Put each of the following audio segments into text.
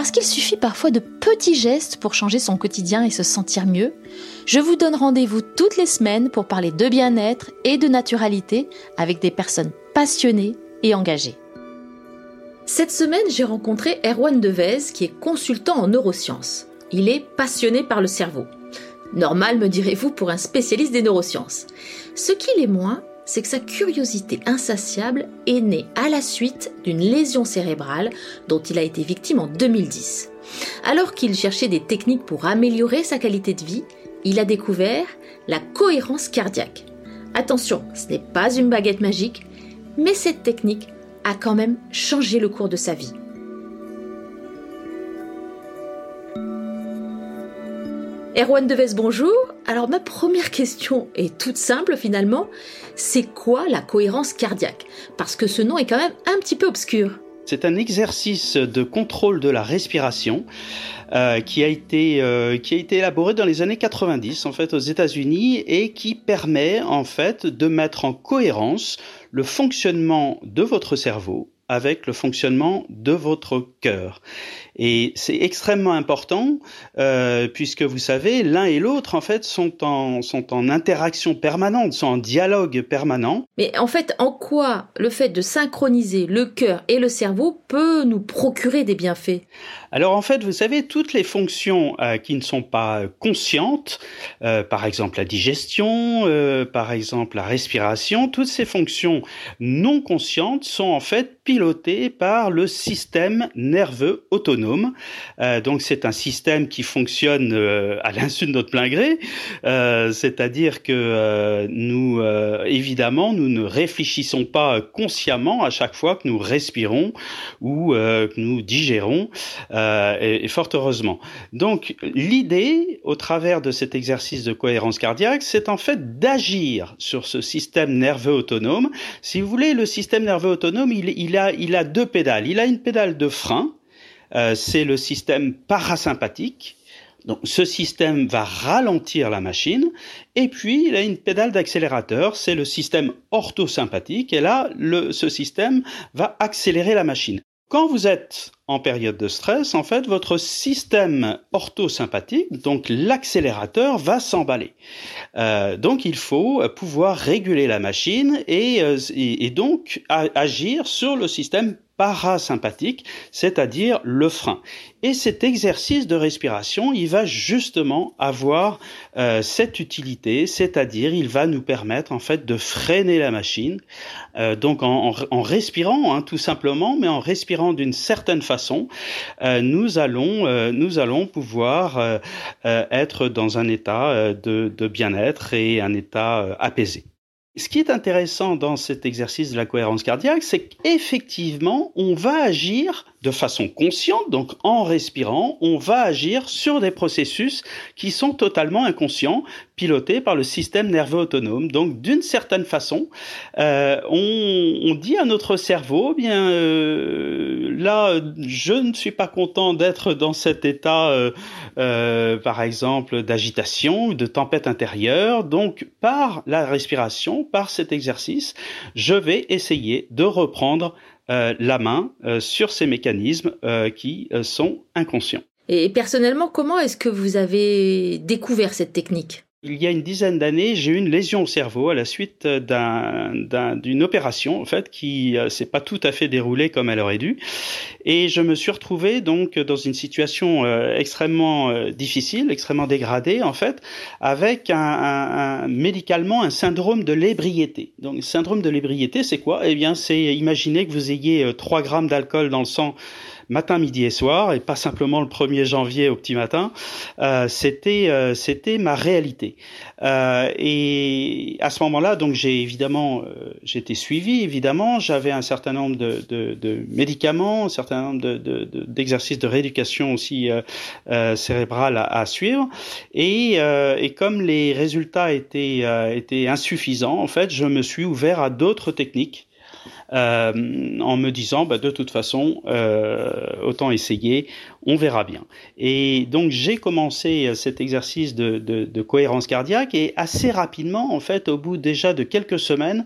Parce qu'il suffit parfois de petits gestes pour changer son quotidien et se sentir mieux, je vous donne rendez-vous toutes les semaines pour parler de bien-être et de naturalité avec des personnes passionnées et engagées. Cette semaine, j'ai rencontré Erwan Devez, qui est consultant en neurosciences. Il est passionné par le cerveau. Normal, me direz-vous, pour un spécialiste des neurosciences. Ce qu'il est moins, c'est que sa curiosité insatiable est née à la suite d'une lésion cérébrale dont il a été victime en 2010. Alors qu'il cherchait des techniques pour améliorer sa qualité de vie, il a découvert la cohérence cardiaque. Attention, ce n'est pas une baguette magique, mais cette technique a quand même changé le cours de sa vie. Erwan Deves, bonjour. Alors ma première question est toute simple finalement. C'est quoi la cohérence cardiaque? Parce que ce nom est quand même un petit peu obscur. C'est un exercice de contrôle de la respiration euh, qui, a été, euh, qui a été élaboré dans les années 90 en fait aux États-Unis et qui permet en fait de mettre en cohérence le fonctionnement de votre cerveau avec le fonctionnement de votre cœur. Et c'est extrêmement important euh, puisque vous savez, l'un et l'autre en fait sont en sont en interaction permanente, sont en dialogue permanent. Mais en fait, en quoi le fait de synchroniser le cœur et le cerveau peut nous procurer des bienfaits? Alors en fait, vous savez, toutes les fonctions euh, qui ne sont pas conscientes, euh, par exemple la digestion, par exemple la respiration, toutes ces fonctions non conscientes sont en fait pilotées par le système nerveux autonome euh, donc c'est un système qui fonctionne euh, à l'insu de notre plein gré, euh, c'est-à-dire que nous, évidemment, nous ne réfléchissons pas consciemment à chaque fois que nous respirons ou que nous digérons, et, et, fort heureusement. Donc l'idée, au travers de cet exercice de cohérence cardiaque, c'est en fait d'agir sur ce système nerveux autonome. Si vous voulez, le système nerveux autonome, il, il, a, il a deux pédales. Il a une pédale de frein, euh, c'est le système parasympathique. Donc ce système va ralentir la machine et puis il a une pédale d'accélérateur, c'est le système orthosympathique et là le, ce système va accélérer la machine. Quand vous êtes en période de stress, en fait, votre système orthosympathique, donc l'accélérateur, va s'emballer. Euh, donc, il faut pouvoir réguler la machine et, euh, donc agir sur le système parasympathique, c'est-à-dire le frein. Et cet exercice de respiration, il va justement avoir euh, cette utilité, c'est-à-dire il va nous permettre en fait de freiner la machine, donc en, en, respirant hein, tout simplement, mais en respirant d'une certaine façon, euh, nous allons euh, nous allons pouvoir euh, être dans un état de bien-être et un état apaisé. Ce qui est intéressant dans cet exercice de la cohérence cardiaque, c'est qu'effectivement, on va agir de façon consciente, donc en respirant, on va agir sur des processus qui sont totalement inconscients, pilotés par le système nerveux autonome. Donc, d'une certaine façon, euh, on, dit à notre cerveau, eh bien euh, là, je ne suis pas content d'être dans cet état, euh, par exemple, d'agitation ou de tempête intérieure. Donc, par la respiration, par cet exercice, je vais essayer de reprendre la main euh, sur ces mécanismes euh, qui sont inconscients. Et personnellement, comment est-ce que vous avez découvert cette technique? Il y a une dizaine d'années, j'ai eu une lésion au cerveau à la suite d'une opération en fait qui euh, s'est pas tout à fait déroulée comme elle aurait dû, et je me suis retrouvé donc dans une situation euh, extrêmement euh, difficile, extrêmement dégradée en fait, avec un, un, un médicalement un syndrome de l'ébriété. Donc le syndrome de l'ébriété, c'est quoi? Eh bien, c'est imaginer que vous ayez 3 grammes d'alcool dans le sang matin, midi et soir, et pas simplement le 1er janvier au petit matin. c'était c'était ma réalité. et à ce moment-là, donc j'ai évidemment j'étais suivi évidemment. J'avais un certain nombre de, de, de, médicaments, un certain nombre d'exercices de, de, rééducation aussi cérébrale à, à, suivre. Et, et comme les résultats étaient étaient insuffisants, en fait, je me suis ouvert à d'autres techniques. Euh, en me disant bah, de toute façon euh, autant essayer on verra bien. Et donc j'ai commencé cet exercice de, cohérence cardiaque et assez rapidement en fait au bout déjà de quelques semaines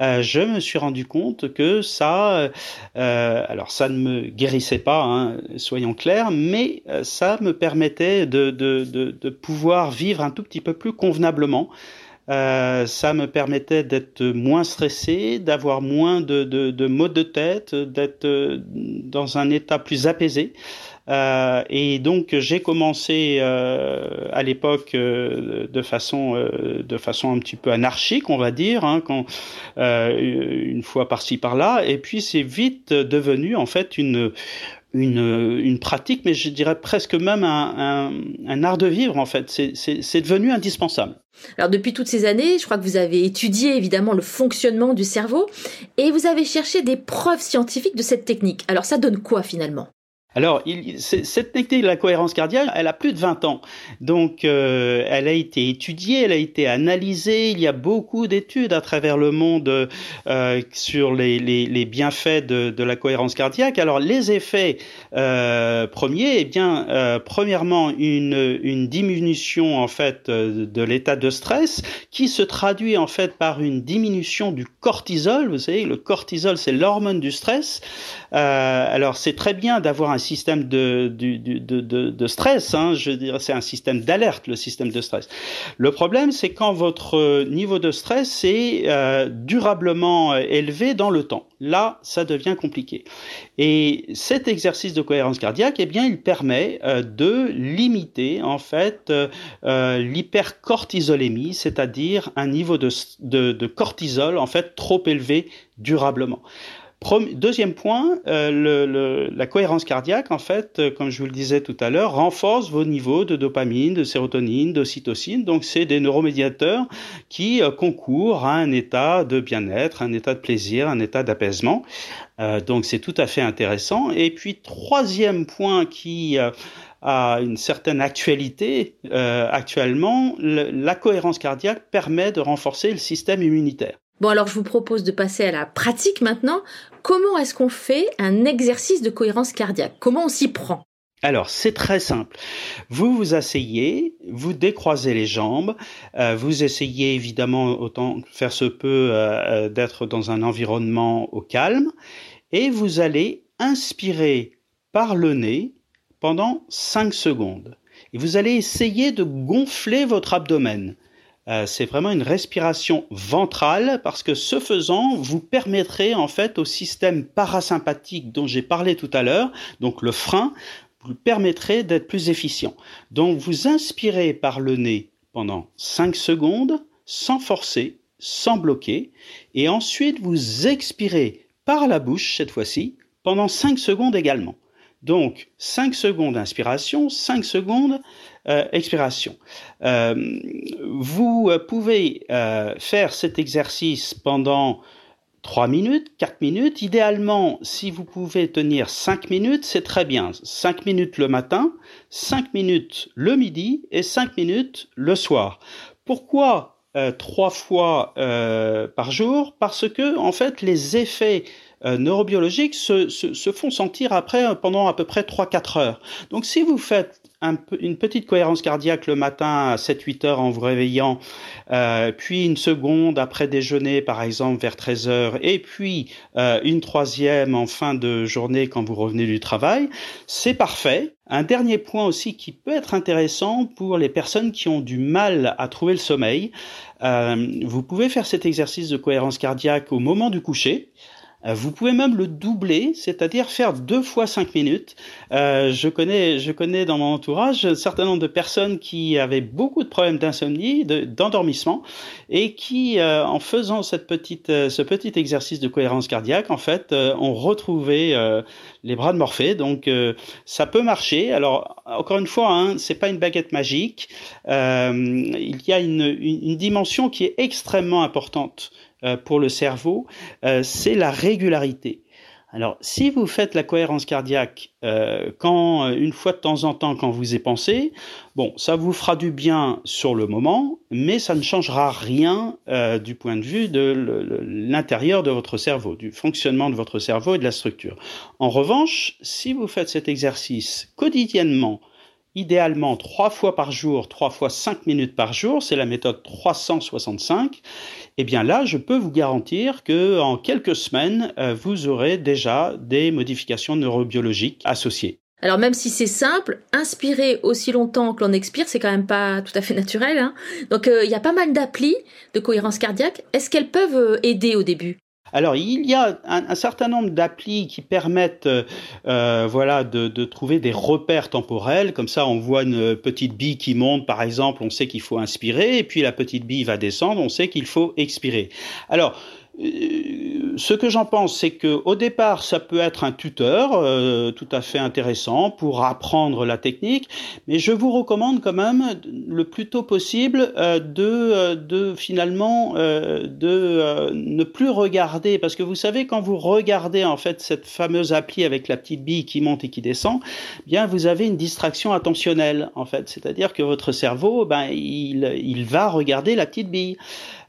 euh, je me suis rendu compte que ça euh, alors ça ne me guérissait pas hein, soyons clairs mais ça me permettait de pouvoir vivre un tout petit peu plus convenablement euh, ça me permettait d'être moins stressé, d'avoir moins de, de, de maux de tête, d'être euh, dans un état plus apaisé. Euh, et donc j'ai commencé euh, à l'époque euh, de façon de façon un petit peu anarchique, on va dire, hein, quand une fois par-ci par-là, et puis c'est vite devenu en fait une une, une, pratique, mais je dirais presque même un, un, un art de vivre en fait. C'est devenu indispensable. Alors depuis toutes ces années, je crois que vous avez étudié évidemment le fonctionnement du cerveau et vous avez cherché des preuves scientifiques de cette technique. Alors ça donne quoi finalement? Alors, cette technique de la cohérence cardiaque, elle a plus de 20 ans. Donc, euh, elle a été étudiée, elle a été analysée. Il y a beaucoup d'études à travers le monde euh, sur les, les, bienfaits de, de, la cohérence cardiaque. Alors, les effets euh, premiers, eh bien, premièrement, une, une diminution en fait de l'état de stress qui se traduit en fait par une diminution du cortisol. Vous savez, le cortisol, c'est l'hormone du stress. Alors, c'est très bien d'avoir un système de, stress. Hein, je dirais c'est un système d'alerte, le système de stress. Le problème, c'est quand votre niveau de stress est euh, durablement euh, élevé dans le temps. Là, ça devient compliqué. Et cet exercice de cohérence cardiaque, eh bien, il permet euh, de limiter en fait l'hypercortisolémie, c'est-à-dire un niveau de, de, de cortisol en fait trop élevé durablement. Deuxième point, euh, la cohérence cardiaque, en fait, euh, comme je vous le disais tout à l'heure, renforce vos niveaux de dopamine, de sérotonine, d'ocytocine. Donc, c'est des neuromédiateurs qui euh, concourent à un état de bien-être, un état de plaisir, un état d'apaisement. donc, c'est tout à fait intéressant. Et puis, troisième point qui a une certaine actualité actuellement, la cohérence cardiaque permet de renforcer le système immunitaire. Bon, alors je vous propose de passer à la pratique maintenant. Comment est-ce qu'on fait un exercice de cohérence cardiaque? Comment on s'y prend? Alors, c'est très simple. Vous vous asseyez, vous décroisez les jambes, euh, vous essayez évidemment autant faire se peut euh, euh, d'être dans un environnement au calme, et vous allez inspirer par le nez pendant 5 secondes. Et vous allez essayer de gonfler votre abdomen. Euh, c'est vraiment une respiration ventrale parce que ce faisant, vous permettrez en fait au système parasympathique dont j'ai parlé tout à l'heure, donc le frein, vous permettrez d'être plus efficient. Donc vous inspirez par le nez pendant 5 secondes sans forcer, sans bloquer, et ensuite vous expirez par la bouche cette fois-ci pendant 5 secondes également. Donc 5 secondes d'inspiration, 5 secondes euh, expiration. Euh, vous euh, pouvez faire cet exercice pendant 3 minutes, 4 minutes. Idéalement, si vous pouvez tenir 5 minutes, c'est très bien. 5 minutes le matin, 5 minutes le midi et 5 minutes le soir. Pourquoi trois fois par jour? Parce que en fait, les effets neurobiologiques se, font sentir après pendant à peu près 3-4 heures. Donc si vous faites une petite cohérence cardiaque le matin à 7-8 heures en vous réveillant, euh, puis une seconde après déjeuner par exemple vers 13 heures, et puis euh, une troisième en fin de journée quand vous revenez du travail, c'est parfait. Un dernier point aussi qui peut être intéressant pour les personnes qui ont du mal à trouver le sommeil, euh, vous pouvez faire cet exercice de cohérence cardiaque au moment du coucher. Euh, vous pouvez même le doubler, c'est-à-dire faire deux fois cinq minutes. Euh, je connais, je connais dans mon entourage un certain nombre de personnes qui avaient beaucoup de problèmes d'insomnie, d'endormissement, et qui, euh, en faisant cette petite, ce petit exercice de cohérence cardiaque, en fait, ont retrouvé les bras de Morphée. Donc, ça peut marcher. Alors, encore une fois, hein, c'est pas une baguette magique. il y a une, une, dimension qui est extrêmement importante euh, pour le cerveau, euh, c'est la régularité. Alors, si vous faites la cohérence cardiaque euh, quand une fois de temps en temps quand vous y pensez, bon, ça vous fera du bien sur le moment, mais ça ne changera rien du point de vue de l'intérieur de votre cerveau, du fonctionnement de votre cerveau et de la structure. En revanche, si vous faites cet exercice quotidiennement, idéalement trois fois par jour, trois fois cinq minutes par jour, c'est la méthode 365, eh bien là, je peux vous garantir que en quelques semaines, euh, vous aurez déjà des modifications neurobiologiques associées. Alors même si c'est simple, inspirer aussi longtemps que l'on expire, c'est quand même pas tout à fait naturel. Hein. Donc euh, il y a pas mal d'applis de cohérence cardiaque. Est-ce qu'elles peuvent euh, aider au début? Alors, il y a un, certain nombre d'applis qui permettent euh, voilà, de, de, trouver des repères temporels. Comme ça, on voit une petite bille qui monte, par exemple, on sait qu'il faut inspirer, et puis la petite bille va descendre, on sait qu'il faut expirer. Alors, euh, ce que j'en pense, c'est que au départ, ça peut être un tuteur euh, tout à fait intéressant pour apprendre la technique, mais je vous recommande quand même le plus tôt possible euh, de, de finalement de ne plus regarder, parce que vous savez quand vous regardez en fait cette fameuse appli avec la petite bille qui monte et qui descend, bien vous avez une distraction attentionnelle en fait, c'est-à-dire que votre cerveau, ben il, il va regarder la petite bille.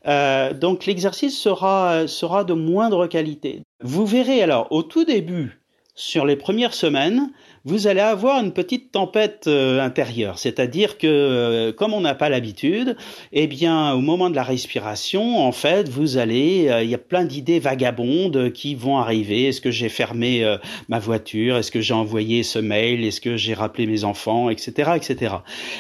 Euh, donc l'exercice sera, sera de moindre qualité. Vous verrez alors au tout début, sur les premières semaines, vous allez avoir une petite tempête euh, intérieure, c'est-à-dire que euh, comme on n'a pas l'habitude, eh bien au moment de la respiration, en fait, vous allez, il y a plein d'idées vagabondes qui vont arriver. Est-ce que j'ai fermé ma voiture? Est-ce que j'ai envoyé ce mail? Est-ce que j'ai rappelé mes enfants, etc., etc.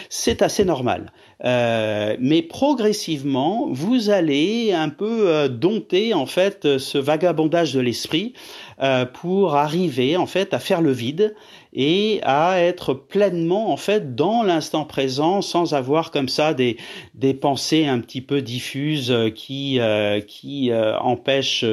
C'est assez normal. Euh, mais progressivement, vous allez un peu euh, dompter en fait ce vagabondage de l'esprit euh, pour arriver en fait à faire le vide et à être pleinement en fait dans l'instant présent sans avoir comme ça des des pensées un petit peu diffuses qui qui empêchent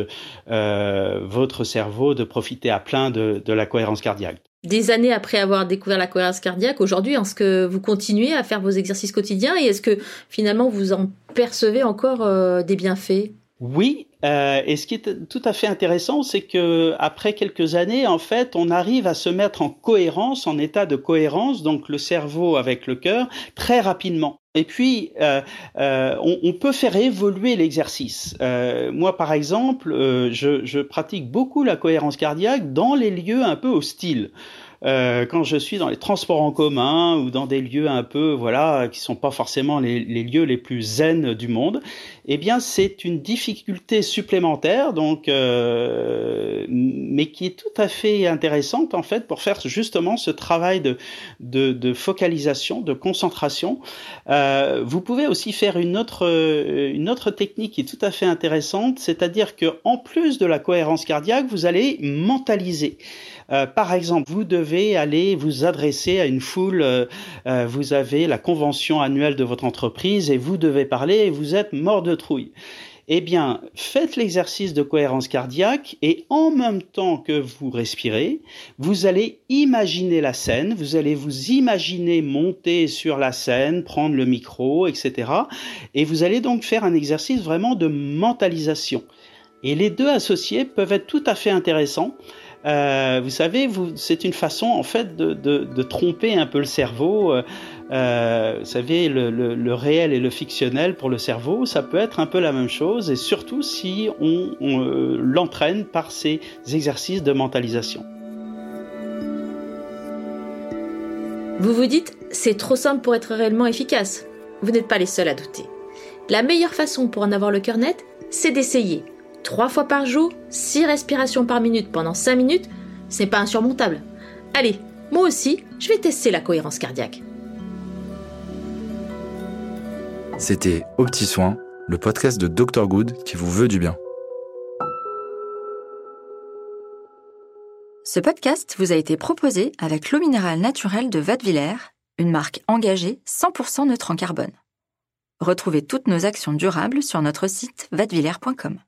votre cerveau de profiter à plein de, de la cohérence cardiaque des années après avoir découvert la cohérence cardiaque, aujourd'hui, est-ce que vous continuez à faire vos exercices quotidiens et est-ce que finalement vous en percevez encore euh, des bienfaits? Oui, euh, et ce qui est tout à fait intéressant, c'est que après quelques années, en fait, on arrive à se mettre en cohérence, en état de cohérence, donc le cerveau avec le cœur, très rapidement. Et puis, euh, euh, on, peut faire évoluer l'exercice. Moi, par exemple, je, je, pratique beaucoup la cohérence cardiaque dans les lieux un peu hostiles. Euh, quand je suis dans les transports en commun ou dans des lieux un peu, voilà, qui sont pas forcément les, lieux les plus zen du monde, eh bien, c'est une difficulté supplémentaire, donc, euh, mais qui est tout à fait intéressante en fait pour faire justement ce travail de, de, focalisation, de concentration. Euh, vous pouvez aussi faire une autre, une autre technique qui est tout à fait intéressante, c'est-à-dire que en plus de la cohérence cardiaque, vous allez mentaliser. Par exemple, vous devez aller vous adresser à une foule, euh, euh, vous avez la convention annuelle de votre entreprise et vous devez parler et vous êtes mort de trouille. Eh bien, faites l'exercice de cohérence cardiaque et en même temps que vous respirez, vous allez imaginer la scène, vous allez vous imaginer monter sur la scène, prendre le micro, etc. Et vous allez donc faire un exercice vraiment de mentalisation. Et les deux associés peuvent être tout à fait intéressants euh, vous savez, c'est une façon en fait de, tromper un peu le cerveau. Euh, euh, vous savez, le, réel et le fictionnel pour le cerveau, ça peut être un peu la même chose, et surtout si on, l'entraîne par ces exercices de mentalisation. Vous vous dites, c'est trop simple pour être réellement efficace. Vous n'êtes pas les seuls à douter. La meilleure façon pour en avoir le cœur net, c'est d'essayer Trois fois par jour, six respirations par minute pendant cinq minutes, c'est pas insurmontable. Allez, moi aussi, je vais tester la cohérence cardiaque. C'était Au Petit Soin, le podcast de Dr Good qui vous veut du bien. Ce podcast vous a été proposé avec l'eau minérale naturelle de Vadevillers, une marque engagée 100% neutre en carbone. Retrouvez toutes nos actions durables sur notre site vadevillers.com.